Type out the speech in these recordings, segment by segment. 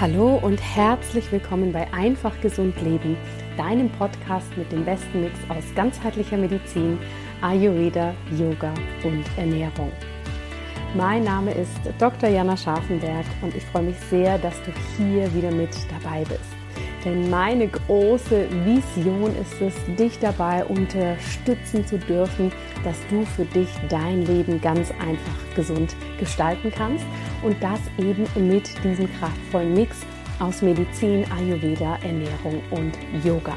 Hallo und herzlich willkommen bei Einfach Gesund Leben deinem Podcast mit dem besten Mix aus ganzheitlicher Medizin, Ayurveda, Yoga und Ernährung. Mein Name ist Dr. Jana Scharfenberg und ich freue mich sehr, dass du hier wieder mit dabei bist. Denn meine große Vision ist es, dich dabei unterstützen zu dürfen, dass du für dich dein Leben ganz einfach gesund gestalten kannst und das eben mit diesem kraftvollen Mix aus Medizin, Ayurveda, Ernährung und Yoga.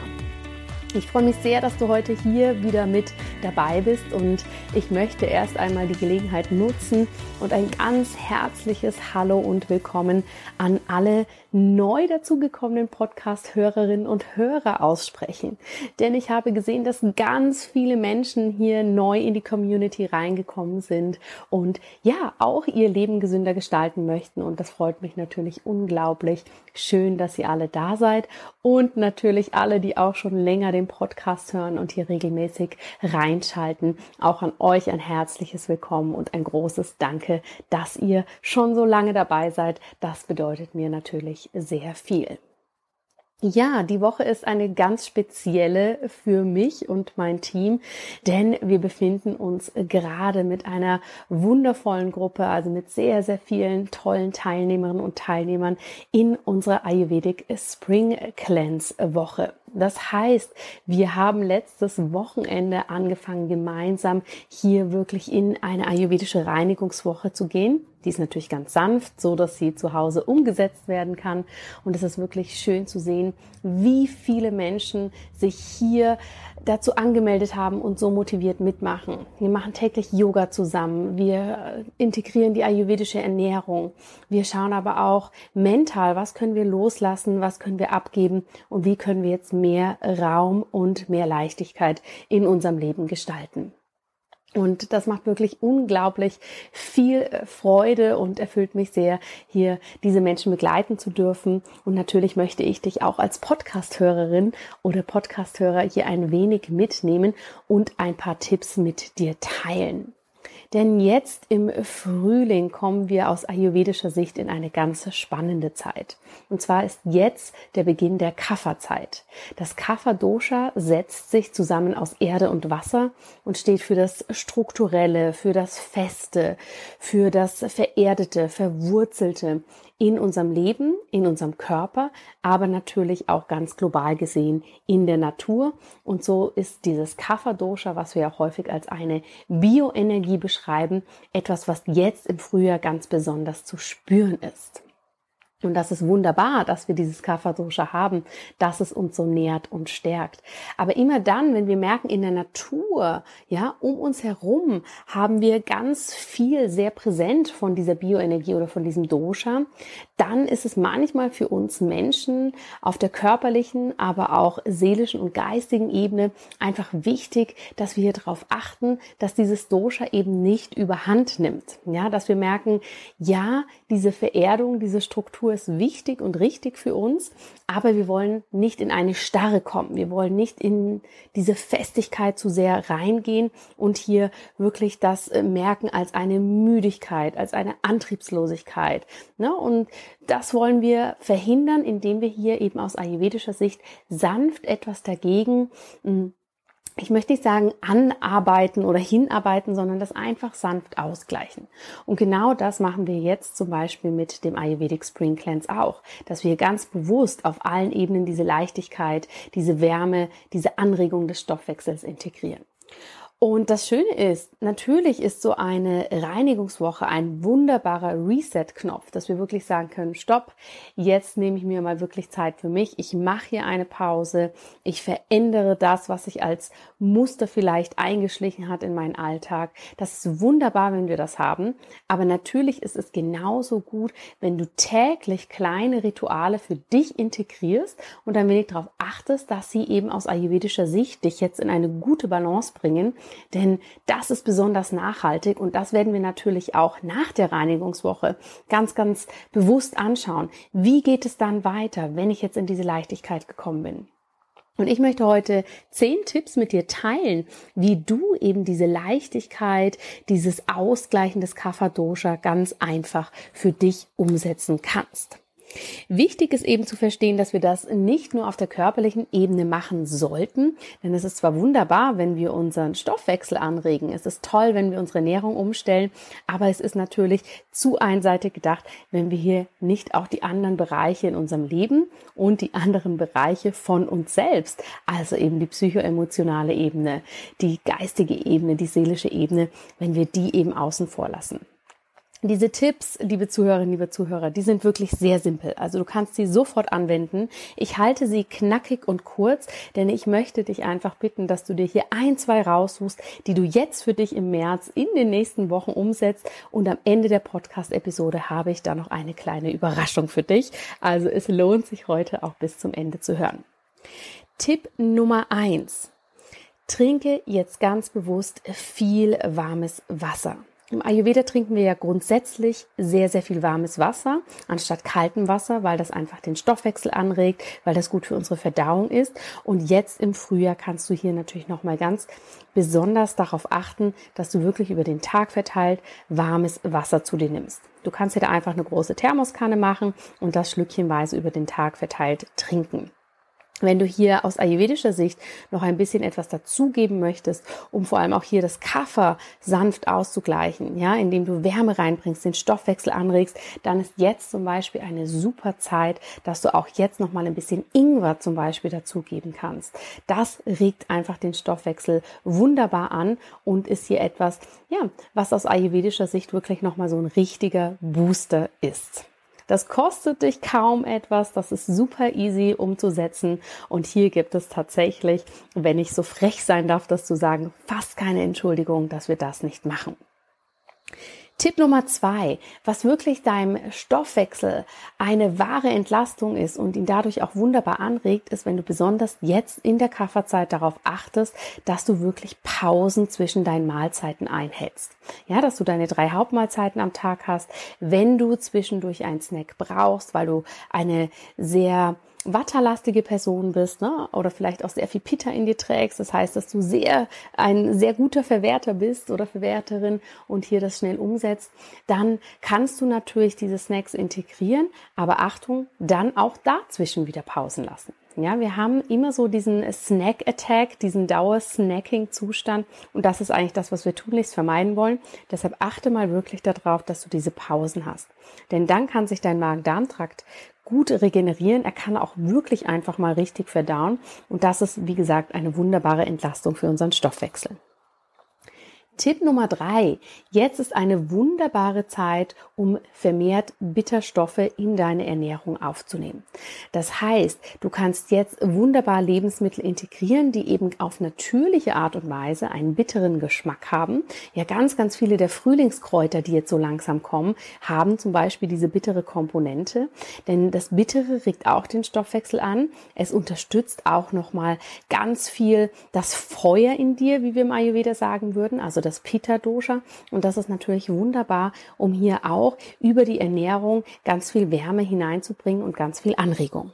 Ich freue mich sehr, dass du heute hier wieder mit dabei bist und ich möchte erst einmal die Gelegenheit nutzen und ein ganz herzliches Hallo und Willkommen an alle neu dazugekommenen Podcast-Hörerinnen und Hörer aussprechen. Denn ich habe gesehen, dass ganz viele Menschen hier neu in die Community reingekommen sind und ja, auch ihr Leben gesünder gestalten möchten. Und das freut mich natürlich unglaublich. Schön, dass ihr alle da seid und natürlich alle, die auch schon länger den Podcast hören und hier regelmäßig reinschalten. Auch an euch ein herzliches Willkommen und ein großes Danke, dass ihr schon so lange dabei seid. Das bedeutet mir natürlich sehr viel. Ja, die Woche ist eine ganz spezielle für mich und mein Team, denn wir befinden uns gerade mit einer wundervollen Gruppe, also mit sehr, sehr vielen tollen Teilnehmerinnen und Teilnehmern in unserer Ayurvedic Spring Cleanse Woche. Das heißt, wir haben letztes Wochenende angefangen, gemeinsam hier wirklich in eine ayurvedische Reinigungswoche zu gehen. Die ist natürlich ganz sanft, so dass sie zu Hause umgesetzt werden kann. Und es ist wirklich schön zu sehen, wie viele Menschen sich hier dazu angemeldet haben und so motiviert mitmachen. Wir machen täglich Yoga zusammen. Wir integrieren die ayurvedische Ernährung. Wir schauen aber auch mental, was können wir loslassen, was können wir abgeben und wie können wir jetzt mehr Raum und mehr Leichtigkeit in unserem Leben gestalten. Und das macht wirklich unglaublich viel äh, Freude und erfüllt mich sehr, hier diese Menschen begleiten zu dürfen. Und natürlich möchte ich dich auch als Podcasthörerin oder Podcasthörer hier ein wenig mitnehmen und ein paar Tipps mit dir teilen. Denn jetzt im Frühling kommen wir aus ayurvedischer Sicht in eine ganz spannende Zeit. Und zwar ist jetzt der Beginn der Kapha-Zeit. Das Kapha-Dosha setzt sich zusammen aus Erde und Wasser und steht für das Strukturelle, für das Feste, für das Vererdete, Verwurzelte, in unserem Leben, in unserem Körper, aber natürlich auch ganz global gesehen in der Natur. Und so ist dieses Kapha-Dosha, was wir ja häufig als eine Bioenergie beschreiben, etwas, was jetzt im Frühjahr ganz besonders zu spüren ist. Und das ist wunderbar, dass wir dieses Kapha-Dosha haben, dass es uns so nährt und stärkt. Aber immer dann, wenn wir merken, in der Natur, ja, um uns herum haben wir ganz viel sehr präsent von dieser Bioenergie oder von diesem Dosha, dann ist es manchmal für uns Menschen auf der körperlichen, aber auch seelischen und geistigen Ebene einfach wichtig, dass wir darauf achten, dass dieses Dosha eben nicht überhand nimmt. Ja, dass wir merken, ja, diese Vererdung, diese Struktur Ist wichtig und richtig für uns, aber wir wollen nicht in eine Starre kommen. Wir wollen nicht in diese Festigkeit zu sehr reingehen und hier wirklich das äh, merken als eine Müdigkeit, als eine Antriebslosigkeit. Ne? Und das wollen wir verhindern, indem wir hier eben aus ayurvedischer Sicht sanft etwas dagegen hm, ich möchte nicht sagen anarbeiten oder hinarbeiten, sondern das einfach sanft ausgleichen. Und genau das machen wir jetzt zum Beispiel mit dem Ayurvedic Spring Cleanse auch, dass wir ganz bewusst auf allen Ebenen diese Leichtigkeit, diese Wärme, diese Anregung des Stoffwechsels integrieren. Und das Schöne ist, natürlich ist so eine Reinigungswoche ein wunderbarer Reset-Knopf, dass wir wirklich sagen können, stopp, jetzt nehme ich mir mal wirklich Zeit für mich, ich mache hier eine Pause, ich verändere das, was sich als Muster vielleicht eingeschlichen hat in meinen Alltag. Das ist wunderbar, wenn wir das haben, aber natürlich ist es genauso gut, wenn du täglich kleine Rituale für dich integrierst und ein wenig darauf achtest, dass sie eben aus ayurvedischer Sicht dich jetzt in eine gute Balance bringen denn das ist besonders nachhaltig und das werden wir natürlich auch nach der Reinigungswoche ganz, ganz bewusst anschauen. Wie geht es dann weiter, wenn ich jetzt in diese Leichtigkeit gekommen bin? Und ich möchte heute zehn Tipps mit dir teilen, wie du eben diese Leichtigkeit, dieses Ausgleichen des Kapha Dosha ganz einfach für dich umsetzen kannst. Wichtig ist eben zu verstehen, dass wir das nicht nur auf der körperlichen Ebene machen sollten, denn es ist zwar wunderbar, wenn wir unseren Stoffwechsel anregen, es ist toll, wenn wir unsere Ernährung umstellen, aber es ist natürlich zu einseitig gedacht, wenn wir hier nicht auch die anderen Bereiche in unserem Leben und die anderen Bereiche von uns selbst, also eben die psychoemotionale Ebene, die geistige Ebene, die seelische Ebene, wenn wir die eben außen vor lassen. Diese Tipps, liebe Zuhörerinnen, liebe Zuhörer, die sind wirklich sehr simpel. Also du kannst sie sofort anwenden. Ich halte sie knackig und kurz, denn ich möchte dich einfach bitten, dass du dir hier ein, zwei raussuchst, die du jetzt für dich im März in den nächsten Wochen umsetzt. Und am Ende der Podcast-Episode habe ich da noch eine kleine Überraschung für dich. Also es lohnt sich heute auch bis zum Ende zu hören. Tipp Nummer eins. Trinke jetzt ganz bewusst viel warmes Wasser. Im Ayurveda trinken wir ja grundsätzlich sehr, sehr viel warmes Wasser anstatt kaltem Wasser, weil das einfach den Stoffwechsel anregt, weil das gut für unsere Verdauung ist. Und jetzt im Frühjahr kannst du hier natürlich nochmal ganz besonders darauf achten, dass du wirklich über den Tag verteilt warmes Wasser zu dir nimmst. Du kannst dir da einfach eine große Thermoskanne machen und das schlückchenweise über den Tag verteilt trinken. Wenn du hier aus ayurvedischer Sicht noch ein bisschen etwas dazugeben möchtest, um vor allem auch hier das Kaffer sanft auszugleichen, ja, indem du Wärme reinbringst, den Stoffwechsel anregst, dann ist jetzt zum Beispiel eine super Zeit, dass du auch jetzt noch mal ein bisschen Ingwer zum Beispiel dazugeben kannst. Das regt einfach den Stoffwechsel wunderbar an und ist hier etwas, ja, was aus ayurvedischer Sicht wirklich noch mal so ein richtiger Booster ist. Das kostet dich kaum etwas, das ist super easy umzusetzen und hier gibt es tatsächlich, wenn ich so frech sein darf, das zu sagen, fast keine Entschuldigung, dass wir das nicht machen. Tipp Nummer zwei, was wirklich deinem Stoffwechsel eine wahre Entlastung ist und ihn dadurch auch wunderbar anregt, ist, wenn du besonders jetzt in der Kafferzeit darauf achtest, dass du wirklich Pausen zwischen deinen Mahlzeiten einhältst. Ja, dass du deine drei Hauptmahlzeiten am Tag hast, wenn du zwischendurch einen Snack brauchst, weil du eine sehr watterlastige Person bist, ne? oder vielleicht auch sehr viel Pitta in dir trägst. Das heißt, dass du sehr ein sehr guter Verwerter bist oder Verwerterin und hier das schnell umsetzt, dann kannst du natürlich diese Snacks integrieren, aber Achtung, dann auch dazwischen wieder Pausen lassen. Ja, wir haben immer so diesen Snack Attack, diesen Dauer-Snacking-Zustand und das ist eigentlich das, was wir tunlichst vermeiden wollen. Deshalb achte mal wirklich darauf, dass du diese Pausen hast. Denn dann kann sich dein Magen-Darm-Trakt gut regenerieren. Er kann auch wirklich einfach mal richtig verdauen. Und das ist, wie gesagt, eine wunderbare Entlastung für unseren Stoffwechsel. Tipp Nummer drei. Jetzt ist eine wunderbare Zeit, um vermehrt Bitterstoffe in deine Ernährung aufzunehmen. Das heißt, du kannst jetzt wunderbar Lebensmittel integrieren, die eben auf natürliche Art und Weise einen bitteren Geschmack haben. Ja, ganz, ganz viele der Frühlingskräuter, die jetzt so langsam kommen, haben zum Beispiel diese bittere Komponente. Denn das Bittere regt auch den Stoffwechsel an. Es unterstützt auch nochmal ganz viel das Feuer in dir, wie wir im Ayurveda sagen würden. Also das Pitta-Dosha. Und das ist natürlich wunderbar, um hier auch über die Ernährung ganz viel Wärme hineinzubringen und ganz viel Anregung.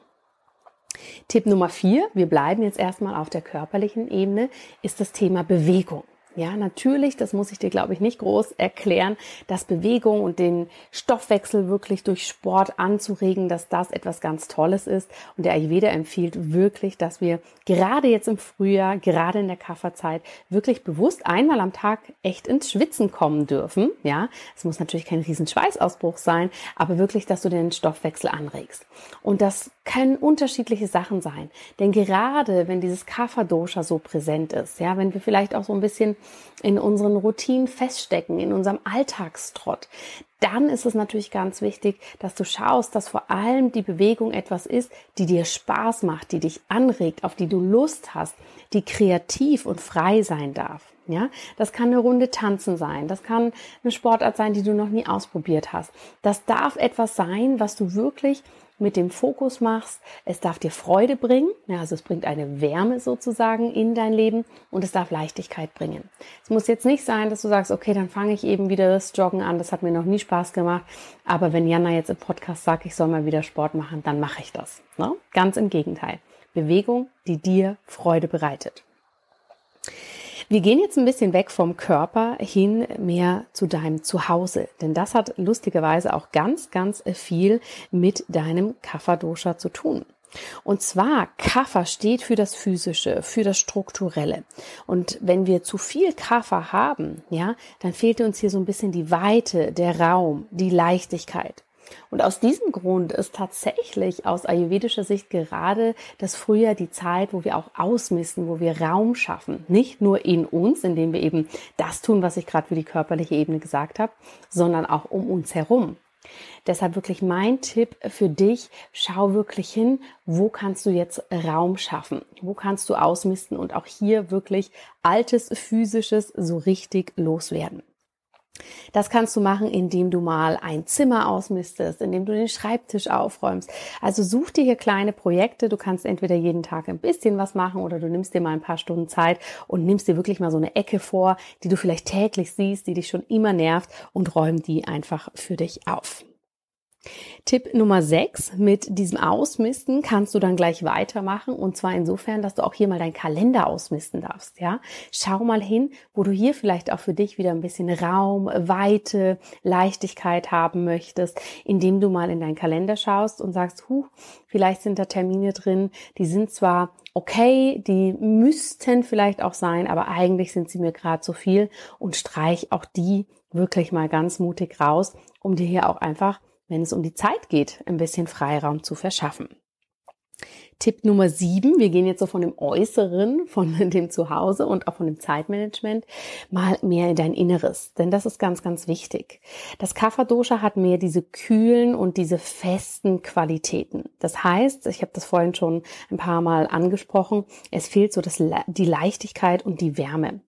Tipp Nummer vier, wir bleiben jetzt erstmal auf der körperlichen Ebene, ist das Thema Bewegung. Ja, natürlich, das muss ich dir, glaube ich, nicht groß erklären, dass Bewegung und den Stoffwechsel wirklich durch Sport anzuregen, dass das etwas ganz Tolles ist. Und der Ayurveda empfiehlt wirklich, dass wir gerade jetzt im Frühjahr, gerade in der Kafferzeit, wirklich bewusst einmal am Tag echt ins Schwitzen kommen dürfen. Ja, es muss natürlich kein riesen Schweißausbruch sein, aber wirklich, dass du den Stoffwechsel anregst. Und das können unterschiedliche Sachen sein. Denn gerade wenn dieses Kapha-Dosha so präsent ist, ja, wenn wir vielleicht auch so ein bisschen in unseren Routinen feststecken, in unserem Alltagstrott, dann ist es natürlich ganz wichtig, dass du schaust, dass vor allem die Bewegung etwas ist, die dir Spaß macht, die dich anregt, auf die du Lust hast, die kreativ und frei sein darf. Ja, das kann eine Runde tanzen sein. Das kann eine Sportart sein, die du noch nie ausprobiert hast. Das darf etwas sein, was du wirklich mit dem Fokus machst. Es darf dir Freude bringen, also es bringt eine Wärme sozusagen in dein Leben und es darf Leichtigkeit bringen. Es muss jetzt nicht sein, dass du sagst, okay, dann fange ich eben wieder das Joggen an, das hat mir noch nie Spaß gemacht, aber wenn Jana jetzt im Podcast sagt, ich soll mal wieder Sport machen, dann mache ich das. Ne? Ganz im Gegenteil. Bewegung, die dir Freude bereitet. Wir gehen jetzt ein bisschen weg vom Körper hin mehr zu deinem Zuhause, denn das hat lustigerweise auch ganz, ganz viel mit deinem Kapha-Dosha zu tun. Und zwar, Kapha steht für das Physische, für das Strukturelle. Und wenn wir zu viel Kapha haben, ja, dann fehlt uns hier so ein bisschen die Weite, der Raum, die Leichtigkeit. Und aus diesem Grund ist tatsächlich aus ayurvedischer Sicht gerade das Frühjahr die Zeit, wo wir auch ausmisten, wo wir Raum schaffen. Nicht nur in uns, indem wir eben das tun, was ich gerade für die körperliche Ebene gesagt habe, sondern auch um uns herum. Deshalb wirklich mein Tipp für dich, schau wirklich hin, wo kannst du jetzt Raum schaffen? Wo kannst du ausmisten und auch hier wirklich altes physisches so richtig loswerden? Das kannst du machen, indem du mal ein Zimmer ausmistest, indem du den Schreibtisch aufräumst. Also such dir hier kleine Projekte. Du kannst entweder jeden Tag ein bisschen was machen oder du nimmst dir mal ein paar Stunden Zeit und nimmst dir wirklich mal so eine Ecke vor, die du vielleicht täglich siehst, die dich schon immer nervt und räum die einfach für dich auf. Tipp Nummer 6, mit diesem Ausmisten kannst du dann gleich weitermachen. Und zwar insofern, dass du auch hier mal deinen Kalender ausmisten darfst, ja? Schau mal hin, wo du hier vielleicht auch für dich wieder ein bisschen Raum, Weite, Leichtigkeit haben möchtest, indem du mal in deinen Kalender schaust und sagst, huh, vielleicht sind da Termine drin, die sind zwar okay, die müssten vielleicht auch sein, aber eigentlich sind sie mir gerade zu viel. Und streich auch die wirklich mal ganz mutig raus, um dir hier auch einfach wenn es um die Zeit geht, ein bisschen Freiraum zu verschaffen. Tipp Nummer sieben, wir gehen jetzt so von dem Äußeren, von dem Zuhause und auch von dem Zeitmanagement mal mehr in dein Inneres, denn das ist ganz, ganz wichtig. Das Kapha-Dosha hat mehr diese kühlen und diese festen Qualitäten. Das heißt, ich habe das vorhin schon ein paar Mal angesprochen, es fehlt so das, die Leichtigkeit und die Wärme.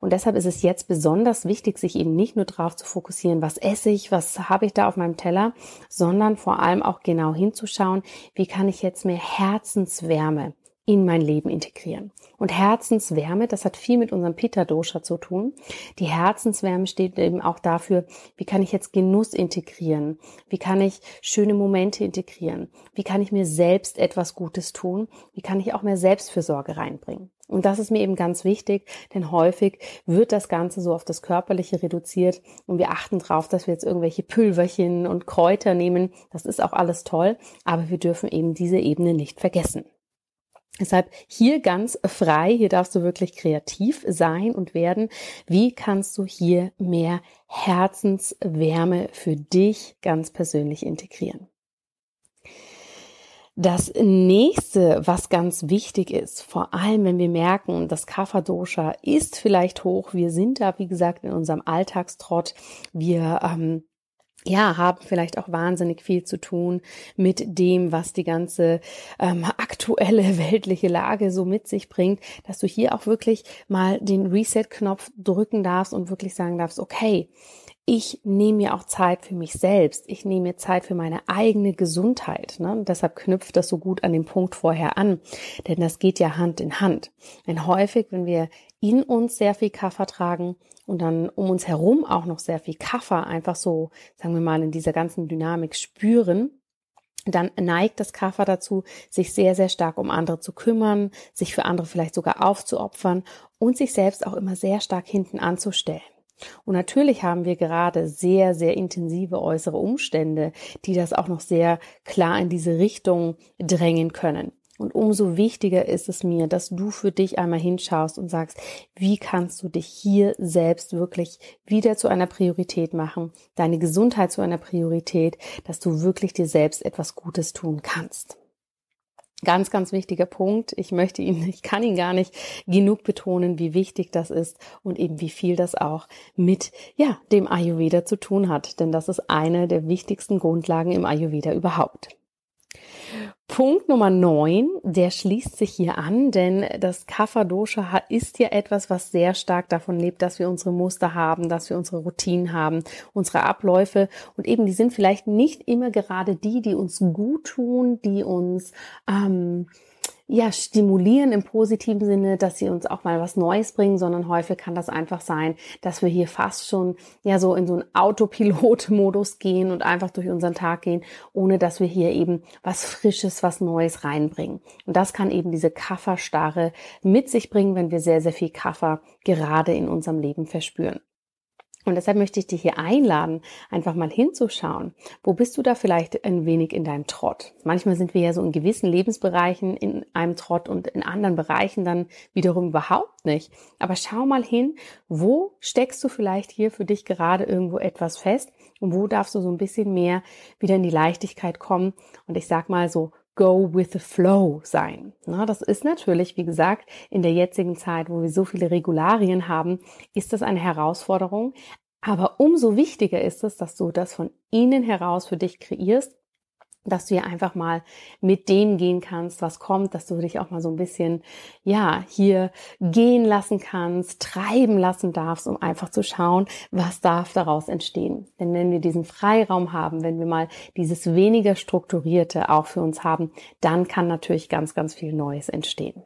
Und deshalb ist es jetzt besonders wichtig, sich eben nicht nur darauf zu fokussieren, was esse ich, was habe ich da auf meinem Teller, sondern vor allem auch genau hinzuschauen, wie kann ich jetzt mehr Herzenswärme in mein Leben integrieren. Und Herzenswärme, das hat viel mit unserem Pitta-Dosha zu tun. Die Herzenswärme steht eben auch dafür, wie kann ich jetzt Genuss integrieren? Wie kann ich schöne Momente integrieren? Wie kann ich mir selbst etwas Gutes tun? Wie kann ich auch mehr Selbstfürsorge reinbringen? Und das ist mir eben ganz wichtig, denn häufig wird das Ganze so auf das Körperliche reduziert und wir achten darauf, dass wir jetzt irgendwelche Pülverchen und Kräuter nehmen. Das ist auch alles toll, aber wir dürfen eben diese Ebene nicht vergessen. Deshalb hier ganz frei, hier darfst du wirklich kreativ sein und werden. Wie kannst du hier mehr Herzenswärme für dich ganz persönlich integrieren? Das nächste, was ganz wichtig ist, vor allem wenn wir merken, das Kapha-Dosha ist vielleicht hoch, wir sind da, wie gesagt, in unserem Alltagstrott, wir ähm, ja, haben vielleicht auch wahnsinnig viel zu tun mit dem, was die ganze ähm, aktuelle weltliche Lage so mit sich bringt, dass du hier auch wirklich mal den Reset-Knopf drücken darfst und wirklich sagen darfst, okay, ich nehme mir auch Zeit für mich selbst. Ich nehme mir Zeit für meine eigene Gesundheit. Ne? Deshalb knüpft das so gut an den Punkt vorher an. Denn das geht ja Hand in Hand. Denn häufig, wenn wir in uns sehr viel Kaffer tragen und dann um uns herum auch noch sehr viel Kaffer einfach so, sagen wir mal, in dieser ganzen Dynamik spüren, dann neigt das Kaffer dazu, sich sehr, sehr stark um andere zu kümmern, sich für andere vielleicht sogar aufzuopfern und sich selbst auch immer sehr stark hinten anzustellen. Und natürlich haben wir gerade sehr, sehr intensive äußere Umstände, die das auch noch sehr klar in diese Richtung drängen können. Und umso wichtiger ist es mir, dass du für dich einmal hinschaust und sagst, wie kannst du dich hier selbst wirklich wieder zu einer Priorität machen, deine Gesundheit zu einer Priorität, dass du wirklich dir selbst etwas Gutes tun kannst. Ganz, ganz wichtiger Punkt. Ich möchte ihn, ich kann ihn gar nicht genug betonen, wie wichtig das ist und eben wie viel das auch mit, ja, dem Ayurveda zu tun hat. Denn das ist eine der wichtigsten Grundlagen im Ayurveda überhaupt. Punkt Nummer neun, der schließt sich hier an, denn das Kapha Dosha ist ja etwas, was sehr stark davon lebt, dass wir unsere Muster haben, dass wir unsere Routinen haben, unsere Abläufe. Und eben die sind vielleicht nicht immer gerade die, die uns gut tun, die uns ähm, ja, stimulieren im positiven Sinne, dass sie uns auch mal was Neues bringen, sondern häufig kann das einfach sein, dass wir hier fast schon ja so in so einen Autopilot-Modus gehen und einfach durch unseren Tag gehen, ohne dass wir hier eben was Frisches, was Neues reinbringen. Und das kann eben diese Kafferstarre mit sich bringen, wenn wir sehr, sehr viel Kaffer gerade in unserem Leben verspüren. Und deshalb möchte ich dich hier einladen, einfach mal hinzuschauen. Wo bist du da vielleicht ein wenig in deinem Trott? Manchmal sind wir ja so in gewissen Lebensbereichen in einem Trott und in anderen Bereichen dann wiederum überhaupt nicht. Aber schau mal hin, wo steckst du vielleicht hier für dich gerade irgendwo etwas fest und wo darfst du so ein bisschen mehr wieder in die Leichtigkeit kommen und ich sag mal so go with the flow sein. Na, das ist natürlich, wie gesagt, in der jetzigen Zeit, wo wir so viele Regularien haben, ist das eine Herausforderung. Aber umso wichtiger ist es, dass du das von innen heraus für dich kreierst dass du hier einfach mal mit dem gehen kannst, was kommt, dass du dich auch mal so ein bisschen, ja, hier gehen lassen kannst, treiben lassen darfst, um einfach zu schauen, was darf daraus entstehen. Denn wenn wir diesen Freiraum haben, wenn wir mal dieses weniger strukturierte auch für uns haben, dann kann natürlich ganz, ganz viel Neues entstehen.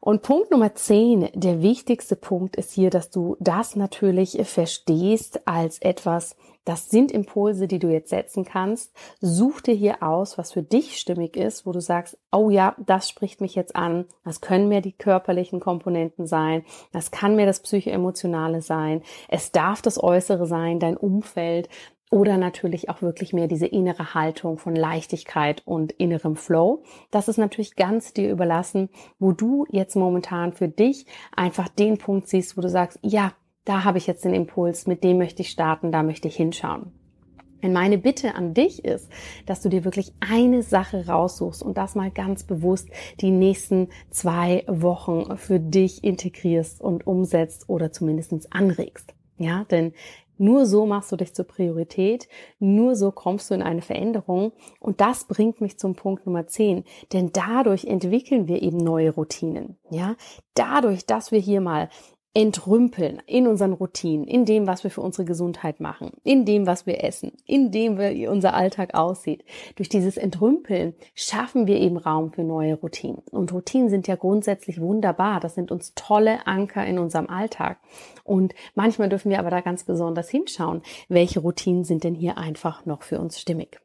Und Punkt Nummer 10, der wichtigste Punkt ist hier, dass du das natürlich verstehst als etwas, das sind Impulse, die du jetzt setzen kannst. Such dir hier aus, was für dich stimmig ist, wo du sagst, oh ja, das spricht mich jetzt an. Das können mir die körperlichen Komponenten sein. Das kann mir das psychoemotionale sein. Es darf das Äußere sein, dein Umfeld. Oder natürlich auch wirklich mehr diese innere Haltung von Leichtigkeit und innerem Flow. Das ist natürlich ganz dir überlassen, wo du jetzt momentan für dich einfach den Punkt siehst, wo du sagst, ja, da habe ich jetzt den Impuls, mit dem möchte ich starten, da möchte ich hinschauen. Und meine Bitte an dich ist, dass du dir wirklich eine Sache raussuchst und das mal ganz bewusst die nächsten zwei Wochen für dich integrierst und umsetzt oder zumindest anregst. Ja, denn nur so machst du dich zur Priorität, nur so kommst du in eine Veränderung und das bringt mich zum Punkt Nummer 10, denn dadurch entwickeln wir eben neue Routinen, ja? Dadurch, dass wir hier mal entrümpeln in unseren Routinen, in dem, was wir für unsere Gesundheit machen, in dem, was wir essen, in dem, wie unser Alltag aussieht. Durch dieses Entrümpeln schaffen wir eben Raum für neue Routinen. Und Routinen sind ja grundsätzlich wunderbar. Das sind uns tolle Anker in unserem Alltag. Und manchmal dürfen wir aber da ganz besonders hinschauen, welche Routinen sind denn hier einfach noch für uns stimmig.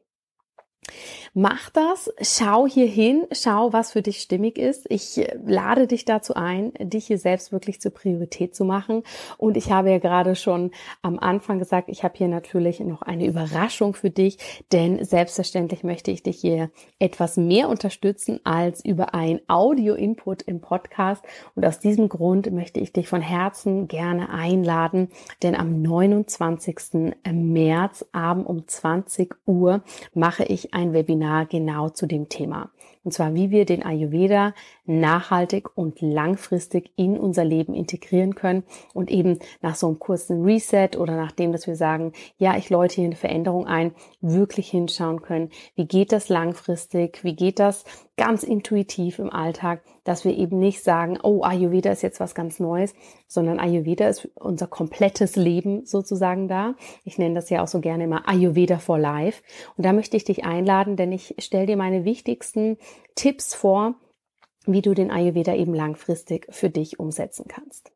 Mach das, schau hier hin, schau, was für dich stimmig ist. Ich äh, lade dich dazu ein, dich hier selbst wirklich zur Priorität zu machen. Und ich habe ja gerade schon am Anfang gesagt, ich habe hier natürlich noch eine Überraschung für dich, denn selbstverständlich möchte ich dich hier etwas mehr unterstützen als über ein Audio-Input im Podcast. Und aus diesem Grund möchte ich dich von Herzen gerne einladen, denn am 29. März Abend um 20 Uhr mache ich ein Webinar genau zu dem Thema. Und zwar, wie wir den Ayurveda nachhaltig und langfristig in unser Leben integrieren können und eben nach so einem kurzen Reset oder nachdem, dass wir sagen, ja, ich läute hier eine Veränderung ein, wirklich hinschauen können. Wie geht das langfristig? Wie geht das ganz intuitiv im Alltag, dass wir eben nicht sagen, oh, Ayurveda ist jetzt was ganz Neues, sondern Ayurveda ist unser komplettes Leben sozusagen da. Ich nenne das ja auch so gerne immer Ayurveda for Life. Und da möchte ich dich einladen, denn ich stelle dir meine wichtigsten Tipps vor, wie du den Ayurveda eben langfristig für dich umsetzen kannst.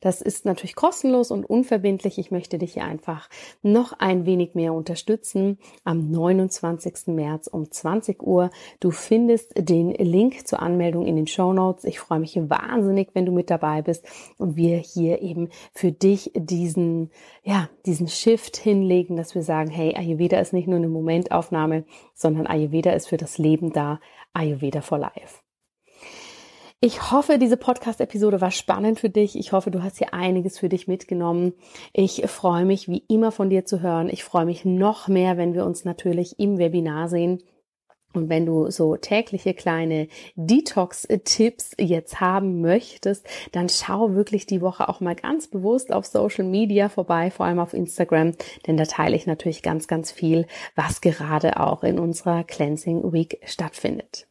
Das ist natürlich kostenlos und unverbindlich. Ich möchte dich hier einfach noch ein wenig mehr unterstützen. Am 29. März um 20 Uhr. Du findest den Link zur Anmeldung in den Show Notes. Ich freue mich wahnsinnig, wenn du mit dabei bist und wir hier eben für dich diesen, ja, diesen Shift hinlegen, dass wir sagen, hey, Ayurveda ist nicht nur eine Momentaufnahme, sondern Ayurveda ist für das Leben da. Ayurveda for Life. Ich hoffe, diese Podcast-Episode war spannend für dich. Ich hoffe, du hast hier einiges für dich mitgenommen. Ich freue mich, wie immer von dir zu hören. Ich freue mich noch mehr, wenn wir uns natürlich im Webinar sehen. Und wenn du so tägliche kleine Detox-Tipps jetzt haben möchtest, dann schau wirklich die Woche auch mal ganz bewusst auf Social Media vorbei, vor allem auf Instagram, denn da teile ich natürlich ganz, ganz viel, was gerade auch in unserer Cleansing Week stattfindet.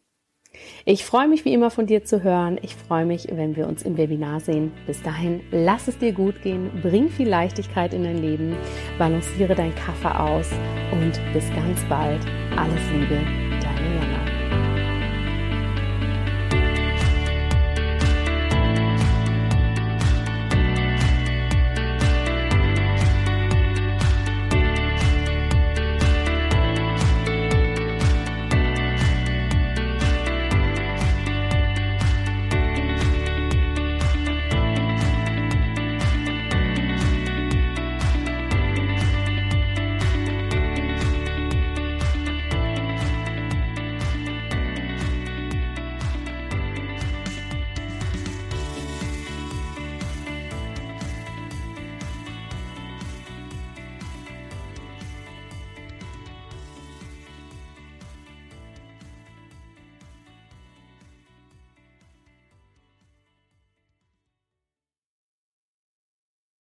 Ich freue mich wie immer von dir zu hören. Ich freue mich, wenn wir uns im Webinar sehen. Bis dahin, lass es dir gut gehen, bring viel Leichtigkeit in dein Leben, balanciere dein Kaffee aus und bis ganz bald. Alles Liebe,